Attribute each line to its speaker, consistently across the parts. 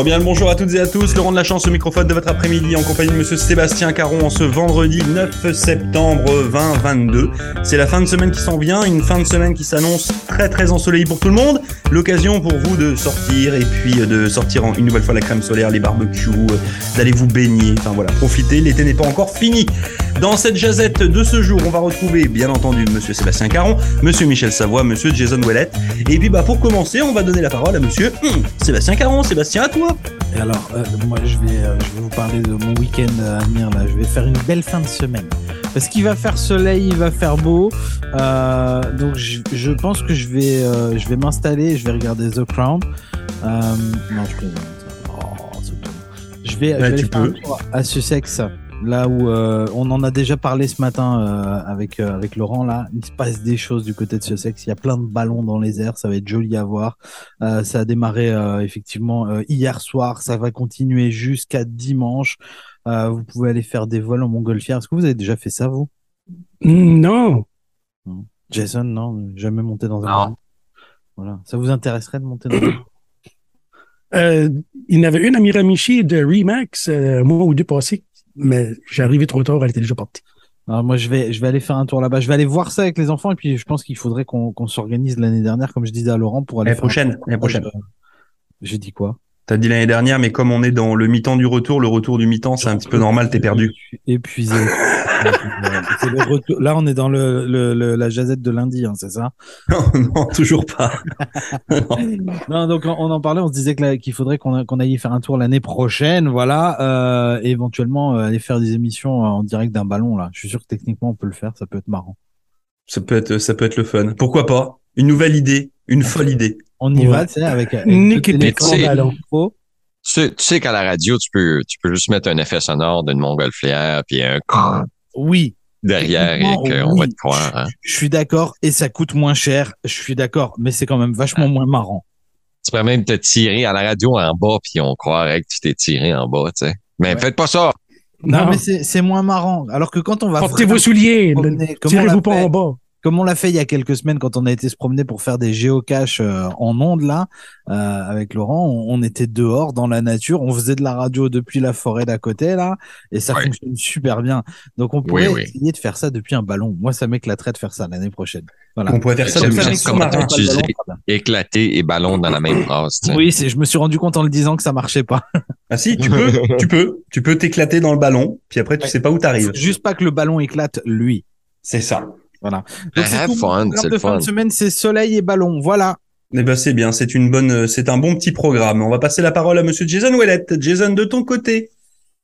Speaker 1: Bien bonjour à toutes et à tous, Laurent de la chance au microphone de votre après-midi en compagnie de monsieur Sébastien Caron en ce vendredi 9 septembre 2022. C'est la fin de semaine qui s'en vient, une fin de semaine qui s'annonce très très ensoleillée pour tout le monde. L'occasion pour vous de sortir et puis de sortir une nouvelle fois la crème solaire, les barbecues, euh, d'aller vous baigner, enfin voilà, profitez, l'été n'est pas encore fini. Dans cette jazette de ce jour, on va retrouver bien entendu monsieur Sébastien Caron, monsieur Michel Savoie, monsieur Jason Ouellette. Et puis bah pour commencer, on va donner la parole à monsieur hum, Sébastien Caron. Sébastien, à
Speaker 2: et alors, euh, moi, je vais, euh, je vais vous parler de mon week-end à venir. Là. Je vais faire une belle fin de semaine. Parce qu'il va faire soleil, il va faire beau. Euh, donc, je, je, pense que je vais, je vais m'installer je vais regarder The Crown. Non, je plaisante. Oh, je vais, je vais aller faire un tour à Sussex là où euh, on en a déjà parlé ce matin euh, avec euh, avec Laurent là, il se passe des choses du côté de ce sexe. Il y a plein de ballons dans les airs, ça va être joli à voir. ça a démarré effectivement hier soir, ça va continuer jusqu'à dimanche. vous pouvez aller faire des vols en montgolfière. Est-ce que vous avez déjà fait ça vous?
Speaker 3: Non.
Speaker 2: Jason, non, jamais monté dans un ballon. Voilà, ça vous intéresserait de monter dans un ballon?
Speaker 3: Euh, il y en avait une à Miramichi de Remax, un mois ou deux passés, mais j'ai arrivé trop tard, elle était déjà partie.
Speaker 2: Alors moi, je vais, je vais aller faire un tour là-bas. Je vais aller voir ça avec les enfants et puis je pense qu'il faudrait qu'on s'organise l'année dernière, comme je disais à Laurent, pour aller.
Speaker 1: L'année prochaine. L'année prochaine.
Speaker 2: J'ai dit quoi?
Speaker 1: T'as dit l'année dernière, mais comme on est dans le mi-temps du retour, le retour du mi-temps, c'est un petit peu normal, t'es perdu.
Speaker 2: Épuisé. Là, on est dans le, le, la jazette de lundi, hein, c'est ça?
Speaker 1: Non, non, toujours pas.
Speaker 2: non. donc on en parlait, on se disait qu'il faudrait qu'on aille faire un tour l'année prochaine, voilà, euh, et éventuellement euh, aller faire des émissions en direct d'un ballon. Là, je suis sûr que techniquement on peut le faire, ça peut être marrant.
Speaker 1: Ça peut être, ça peut être le fun. Pourquoi pas? Une nouvelle idée, une folle idée.
Speaker 2: On y va, tu sais, avec, avec.
Speaker 4: Tu sais, tu sais qu'à la radio, tu peux, tu peux juste mettre un effet sonore d'une montgolfière puis un
Speaker 2: oui.
Speaker 4: Derrière et qu'on va te croire. Hein.
Speaker 2: Je suis d'accord et ça coûte moins cher. Je suis d'accord, mais c'est quand même vachement moins marrant.
Speaker 4: Tu pourrais même te tirer à la radio en bas puis on croirait que tu t'es tiré en bas, tu sais. Mais faites pas ça.
Speaker 2: Non, mais c'est moins marrant. Alors que quand on va
Speaker 3: portez vos souliers, tirez-vous pas en bas
Speaker 2: comme on l'a fait il y a quelques semaines quand on a été se promener pour faire des géocaches euh, en ondes là euh, avec Laurent, on, était dehors dans la nature, on faisait de la radio depuis la forêt d'à côté là et ça fonctionne super bien. Donc on pourrait essayer de faire ça depuis un ballon. Moi ça m'éclaterait de faire ça l'année prochaine.
Speaker 1: Voilà. On pourrait faire ça
Speaker 4: depuis un sous-marin. Éclater et ballon dans la même phrase.
Speaker 2: Oui, c'est je me suis rendu compte en le disant que ça marchait pas.
Speaker 1: Ah si, tu peux, tu peux, tu peux t'éclater dans le ballon, puis après tu sais pas où t'arrives.
Speaker 2: Juste pas que le ballon éclate lui.
Speaker 1: C'est ça.
Speaker 2: Voilà.
Speaker 4: Donc c'est fun, c'est le
Speaker 2: fin de semaine, c'est soleil et ballon. Voilà.
Speaker 1: Eh ben c'est bien, c'est une bonne, c'est un bon petit programme. On va passer la parole à Monsieur Jason Ouellette. Jason, de ton côté,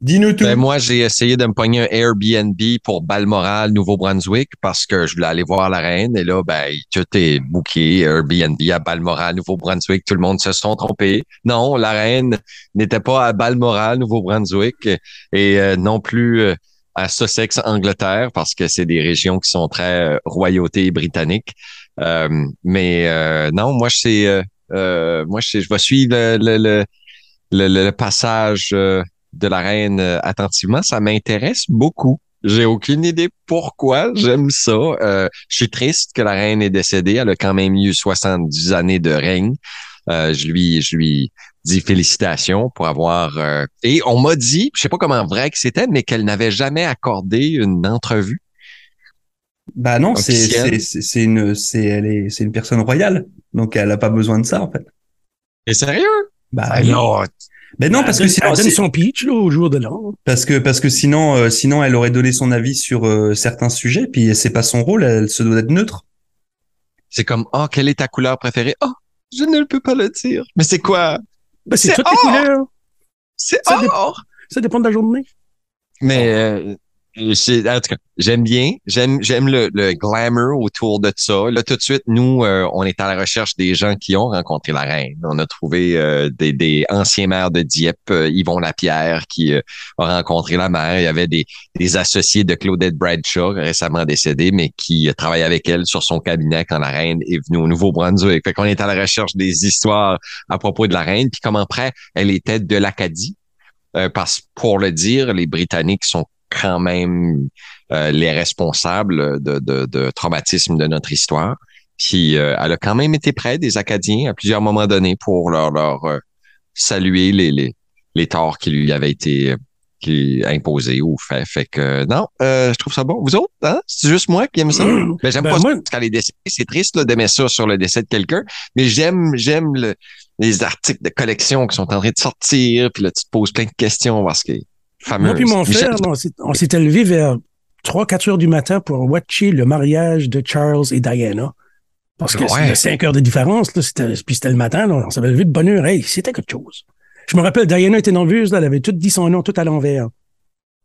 Speaker 1: dis-nous tout.
Speaker 4: Ben, moi, j'ai essayé de me pogner un Airbnb pour Balmoral, Nouveau-Brunswick, parce que je voulais aller voir la reine. Et là, ben, tout est booké, Airbnb à Balmoral, Nouveau-Brunswick. Tout le monde se sont trompés. Non, la reine n'était pas à Balmoral, Nouveau-Brunswick, et euh, non plus. Euh, à Sussex, Angleterre, parce que c'est des régions qui sont très euh, royauté britannique. Euh, mais euh, non, moi, c'est moi, je, je vais suivre le, le, le, le passage de la reine attentivement. Ça m'intéresse beaucoup. J'ai aucune idée pourquoi j'aime ça. je suis triste que la reine est décédée. Elle a quand même eu 70 années de règne. Je lui, je lui, dit félicitations pour avoir euh, et on m'a dit, je sais pas comment vrai que c'était, mais qu'elle n'avait jamais accordé une entrevue.
Speaker 1: Bah non, c'est c'est une c'est elle est c'est une personne royale, donc elle a pas besoin de ça en fait.
Speaker 4: Et sérieux?
Speaker 1: Bah non. Mais non, parce que sinon,
Speaker 3: donne son pitch là, au jour de l'an.
Speaker 1: Parce que parce que sinon euh, sinon elle aurait donné son avis sur euh, certains sujets, puis c'est pas son rôle, elle se doit être neutre.
Speaker 4: C'est comme oh quelle est ta couleur préférée? Oh je ne peux pas le dire. Mais c'est quoi?
Speaker 3: Ben, c'est toutes les couleurs.
Speaker 4: C'est or.
Speaker 3: ça dépend de la journée.
Speaker 4: Mais euh, j'aime bien, j'aime j'aime le, le, glamour autour de ça. Là, tout de suite, nous, euh, on est à la recherche des gens qui ont rencontré la reine. On a trouvé euh, des, des, anciens maires de Dieppe, Yvon Lapierre, qui a rencontré la mère. Il y avait des, des associés de Claudette Bradshaw, récemment décédée, mais qui travaillent avec elle sur son cabinet quand la reine est venue au Nouveau-Brunswick. Fait qu'on est à la recherche des histoires à propos de la reine, puis comment après elle était de l'Acadie. parce pour le dire, les Britanniques sont quand même euh, les responsables de, de, de traumatisme de notre histoire. Puis euh, elle a quand même été près des Acadiens à plusieurs moments donnés pour leur, leur euh, saluer les, les, les torts qui lui avaient été qui imposés ou fait. Fait que non, euh, je trouve ça bon. Vous autres, hein? C'est juste moi qui aime ça? Mais j'aime
Speaker 3: Ben,
Speaker 4: pas
Speaker 3: moi-
Speaker 4: ça quand les décès. C'est triste là, d'aimer ça sur le décès de quelqu'un. Mais j'aime, j'aime le- les articles de collection qui sont en train de sortir. Puis là, tu te poses plein de questions parce que
Speaker 3: Moi puis mon
Speaker 4: Michel,
Speaker 3: frère, on s'est- on s'était levé vers 3-4 heures du matin pour watcher le mariage de Charles et Diana. Parce que
Speaker 4: Ouais.
Speaker 3: c'était 5 heures de différence, là, c'était, puis c'était le matin, là, on s'avait levé de bonne heure. Hey, c'était quelque chose. Je me rappelle, Diana était nerveuse, là, elle avait tout dit son nom tout à l'envers.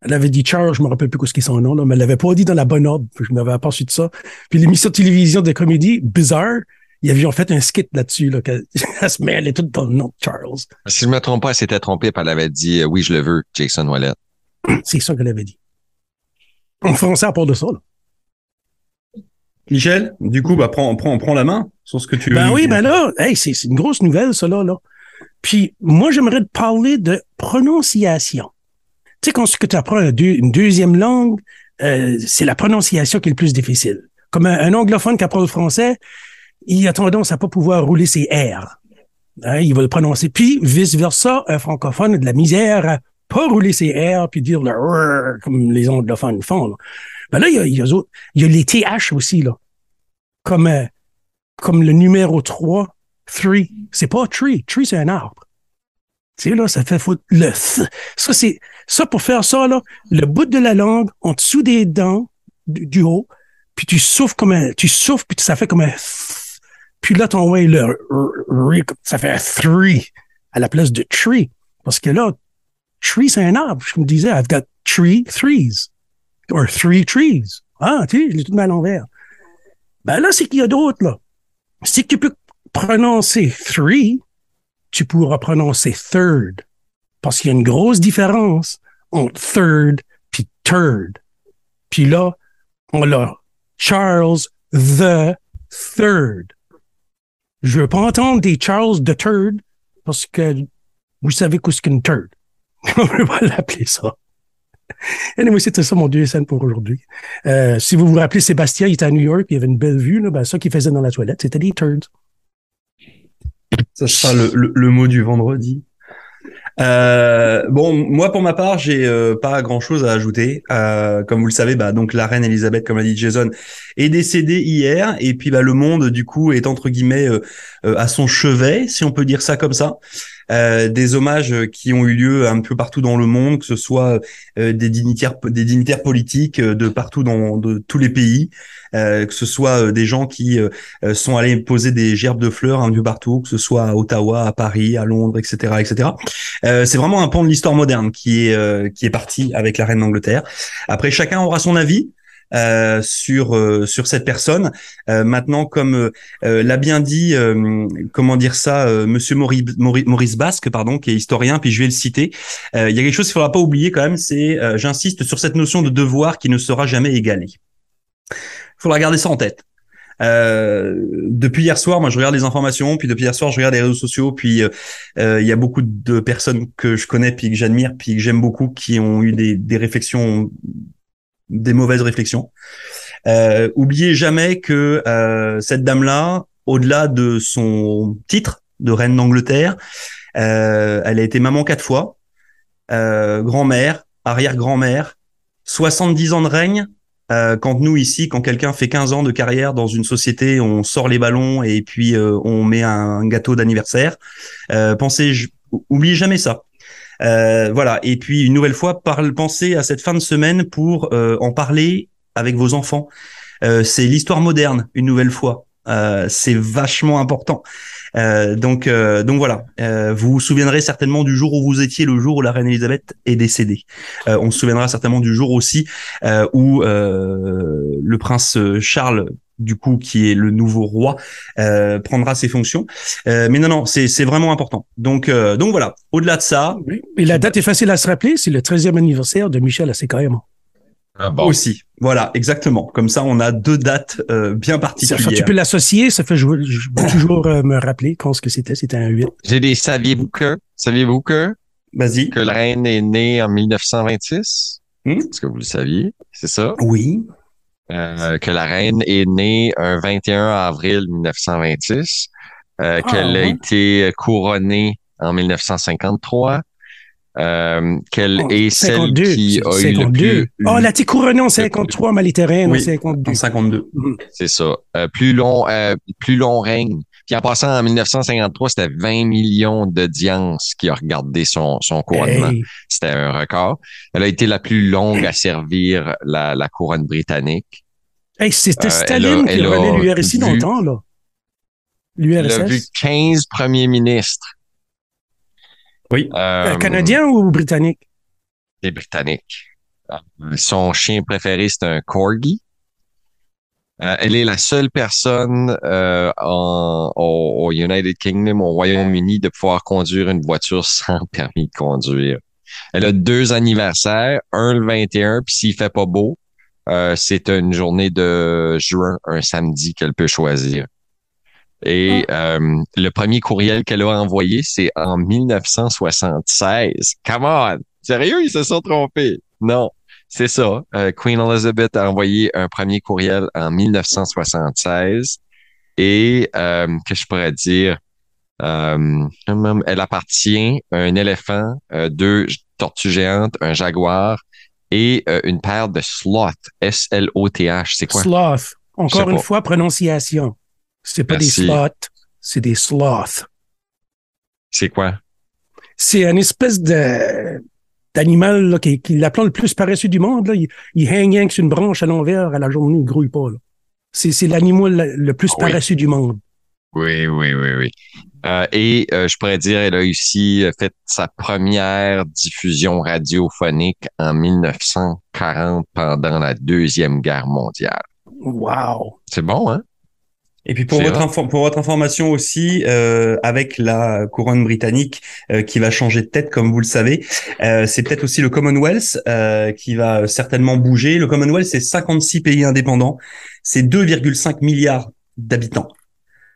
Speaker 3: Elle avait dit Charles, je me rappelle plus quoi ce qui est son nom, là, mais elle l'avait pas dit dans la bonne ordre. Je m'avais aperçu de ça. Puis l'émission de télévision de comédie, bizarre, ils avaient fait un skit là-dessus, là, qu'elle elle se mêlait tout dans le nom de Charles.
Speaker 4: Si je me trompe pas, elle s'était trompée puis elle avait dit euh, oui, je le veux, Jason Wallet.
Speaker 3: C'est ça qu'elle avait dit. En français, à part de ça, là.
Speaker 1: Michel, du coup, bah, prends, prends, prends la main sur ce que tu veux.
Speaker 3: Ben oui, ben là, hey, c'est c'est une grosse nouvelle, ça, là. Puis, moi, j'aimerais te parler de prononciation. Tu sais, quand tu apprends une deuxième langue, euh, c'est la prononciation qui est le plus difficile. Comme un, un anglophone qui apprend le français, il a tendance à pas pouvoir rouler ses R. Hein, il va le prononcer. Puis, vice-versa, un francophone a de la misère à pas rouler ses R puis dire le comme les anglophones font. Là. Ben là, il y a, il y a, il y a les TH aussi, là. Comme, euh, comme le numéro 3, three. C'est pas tree. Tree, c'est un arbre. Tu sais, là, ça fait foutre le th. Ça, c'est, ça, pour faire ça, là, le bout de la langue, en dessous des dents, du, du haut, puis tu souffles comme un, tu souffles, puis ça fait comme un th. Puis là, ton r- r- ça fait three à la place de tree. Parce que là, tree, c'est un arbre. Je me disais, I've got three threes. Or three trees. Ah, tu sais, je l'ai tout mal à l'envers. Ben là, c'est qu'il y a d'autres, là. Si tu peux prononcer three, tu pourras prononcer third. Parce qu'il y a une grosse différence entre third puis third. Puis là, on l'a Charles the third. Je veux pas entendre des Charles the third parce que vous savez qu'est-ce qu'une third. On peut pas l'appeler ça. Anyway, c'était ça mon scènes pour aujourd'hui. Euh, si vous vous rappelez, Sébastien, il était à New York, il avait une belle vue, ben, ça qu'il faisait dans la toilette, c'était des turds.
Speaker 1: Ça sera le, le mot du vendredi. Euh, bon, moi pour ma part, j'ai euh, pas grand chose à ajouter. Euh, comme vous le savez, bah donc la reine Elisabeth, comme l'a dit Jason, est décédée hier, et puis bah le monde du coup est entre guillemets euh, à son chevet, si on peut dire ça comme ça. Euh, des hommages qui ont eu lieu un peu partout dans le monde, que ce soit euh, des dignitaires, des dignitaires politiques euh, de partout dans de tous les pays, euh, que ce soit euh, des gens qui euh, euh, sont allés poser des gerbes de fleurs un peu partout, que ce soit à Ottawa, à Paris, à Londres, etc., etc. Euh, c'est vraiment un pan de l'histoire moderne qui est euh, qui est parti avec la reine d'Angleterre. Après, chacun aura son avis. Euh, sur euh, sur cette personne. Euh, maintenant, comme euh, l'a bien dit, euh, comment dire ça, euh, Monsieur Maurice, Maurice, Basque, pardon, qui est historien, puis je vais le citer. Euh, il y a quelque chose qu'il faudra pas oublier quand même, c'est, euh, j'insiste sur cette notion de devoir qui ne sera jamais égalé. Il faudra garder ça en tête. Euh, depuis hier soir, moi je regarde les informations, puis depuis hier soir je regarde les réseaux sociaux, puis il euh, y a beaucoup de personnes que je connais, puis que j'admire, puis que j'aime beaucoup, qui ont eu des, des réflexions, des mauvaises réflexions. Euh, oubliez jamais que euh, cette dame-là, au-delà de son titre de reine d'Angleterre, euh, elle a été maman quatre fois, euh, grand-mère, arrière-grand-mère, 70 ans de règne, euh, quand nous ici, quand quelqu'un fait 15 ans de carrière dans une société, on sort les ballons et puis euh, on met un gâteau d'anniversaire. Pensez, oubliez jamais ça. Euh, voilà. Et puis une nouvelle fois, parle, pensez à cette fin de semaine pour euh, en parler avec vos enfants. Euh, c'est l'histoire moderne, une nouvelle fois. Euh, c'est vachement important. Euh, donc, euh, donc voilà. Vous vous souviendrez certainement du jour où vous étiez, le jour où la reine Elisabeth est décédée. On se souviendra certainement du jour aussi où le prince Charles du coup qui est le nouveau roi euh, prendra ses fonctions. Euh, mais non non c'est c'est vraiment important. Donc euh, donc voilà. Au-delà de ça
Speaker 3: oui. et la date est facile à se rappeler c'est le 13e anniversaire de Michel Assécaïman
Speaker 4: ah bon.
Speaker 1: aussi. Voilà exactement. Comme ça on a deux dates euh, bien particulières.
Speaker 3: ça, tu peux l'associer ça fait je toujours euh, me rappeler quand ce que c'était c'était un 8
Speaker 4: j'ai des saviez-vous que saviez-vous que?
Speaker 1: Vas-y.
Speaker 4: Que la reine est née en 1926 hmm? est-ce que vous le saviez? C'est ça?
Speaker 3: Oui
Speaker 4: euh, que la reine est née un 21 avril 1926, euh, ah, qu'elle ouais. a été couronnée en 1953. Euh, quelle
Speaker 3: Oh,
Speaker 4: est celle
Speaker 3: 52,
Speaker 4: qui a eu le
Speaker 3: 52.
Speaker 4: plus...
Speaker 3: Oh, elle a été couronnée en 53, mais elle était reine en
Speaker 1: Oui,
Speaker 3: 52.
Speaker 1: En 52.
Speaker 4: C'est ça. Euh, plus long, euh, plus long règne. Puis en passant en 1953, c'était 20 millions d'audience qui a regardé son, son couronnement.
Speaker 3: Hey.
Speaker 4: C'était un record. Elle a été la plus longue à servir la, la couronne britannique.
Speaker 3: Hey, c'était
Speaker 4: Euh,
Speaker 3: Staline
Speaker 4: elle a-
Speaker 3: qui
Speaker 4: elle a
Speaker 3: relait l'URSS longtemps, là.
Speaker 4: Elle a vu
Speaker 3: L'URSS.
Speaker 4: 15 premiers ministres.
Speaker 1: Oui.
Speaker 4: Euh,
Speaker 3: Euh, Canadien ou britannique?
Speaker 4: Les Britanniques. Euh, Son chien préféré, c'est un corgi. Euh, elle est la seule personne euh, en- au, au United Kingdom, au Royaume-Uni, de pouvoir conduire une voiture sans permis de conduire. Elle a deux anniversaires, un le 21, puis s'il fait pas beau, euh, c'est une journée de juin, un samedi qu'elle peut choisir. Et euh, le premier courriel qu'elle a envoyé, c'est en 1976. Come on! Sérieux, ils se sont trompés? Non, c'est ça. Euh, Queen Elizabeth a envoyé un premier courriel en 1976. Et euh, que je pourrais dire, euh, elle appartient à un éléphant, euh, deux tortues géantes, un jaguar et euh, une paire de sloths. S-L-O-T-H. C'est quoi?
Speaker 3: Sloth. Encore une
Speaker 4: pas.
Speaker 3: fois, prononciation. C'est pas
Speaker 4: Merci.
Speaker 3: des sloths, c'est des sloths.
Speaker 4: C'est quoi?
Speaker 3: C'est une espèce de d'animal là, qui, qui est l'appelant le plus paresseux du monde. Là. Il, il hang hang sur une branche à l'envers à la journée, il grouille pas. là. C'est, c'est l'animal le, le plus
Speaker 4: Oui.
Speaker 3: paresseux du monde.
Speaker 4: Oui, oui, oui, oui. Euh, et euh, je pourrais dire, elle a aussi euh, fait sa première diffusion radiophonique en 1940 pendant la Deuxième Guerre mondiale.
Speaker 3: Wow.
Speaker 4: C'est bon, hein?
Speaker 1: Et puis pour votre, info- pour votre information aussi, euh, avec la couronne britannique euh, qui va changer de tête, comme vous le savez, euh, c'est peut-être aussi le Commonwealth euh, qui va certainement bouger. Le Commonwealth, c'est 56 pays indépendants, c'est 2,5 milliards d'habitants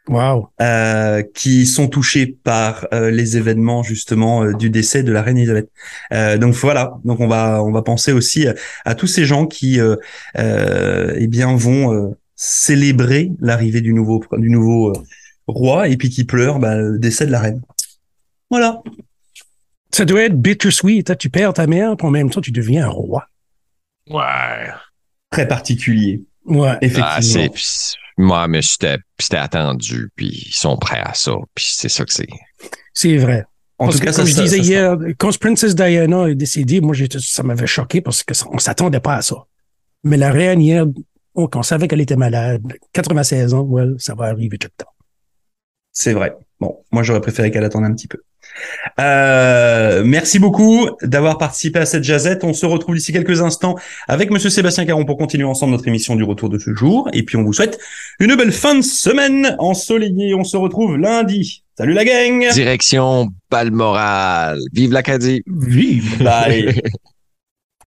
Speaker 3: Wow.
Speaker 1: euh, qui sont touchés par euh, les événements justement euh, du décès de la reine Elisabeth. Euh, donc voilà, donc on va on va penser aussi à, à tous ces gens qui euh, euh, eh bien vont euh, célébrer l'arrivée du nouveau du nouveau euh, roi et puis qui pleurent bah, le décès de la reine. Voilà.
Speaker 3: Ça doit être bittersweet. hein. Tu perds ta mère, puis en même temps, tu deviens un roi.
Speaker 4: Ouais.
Speaker 1: Très particulier,
Speaker 3: Ouais.
Speaker 1: effectivement.
Speaker 4: Ah, moi, mais c'était, attendu, puis ils sont prêts à ça, puis c'est ça que c'est.
Speaker 3: C'est vrai.
Speaker 1: en
Speaker 3: Parce
Speaker 1: tout
Speaker 3: que,
Speaker 1: cas,
Speaker 3: comme
Speaker 1: ça,
Speaker 3: je disais
Speaker 1: ça-
Speaker 3: hier, quand Princess Diana est décédée, moi, ça m'avait choqué parce que ça- on s'attendait pas à ça. Mais la reine hier, on, on savait qu'elle était malade. 96 ans, well, ça va arriver tout le temps.
Speaker 1: C'est vrai. Bon, moi j'aurais préféré qu'elle attende un petit peu. Euh, merci beaucoup d'avoir participé à cette jazette. On se retrouve d'ici quelques instants avec Monsieur Sébastien Caron pour continuer ensemble notre émission du retour de ce jour. Et puis on vous souhaite une belle fin de semaine ensoleillée. On se retrouve lundi. Salut la gang.
Speaker 4: Direction Balmoral. Vive l'Acadie!
Speaker 3: Vive!
Speaker 1: Bye.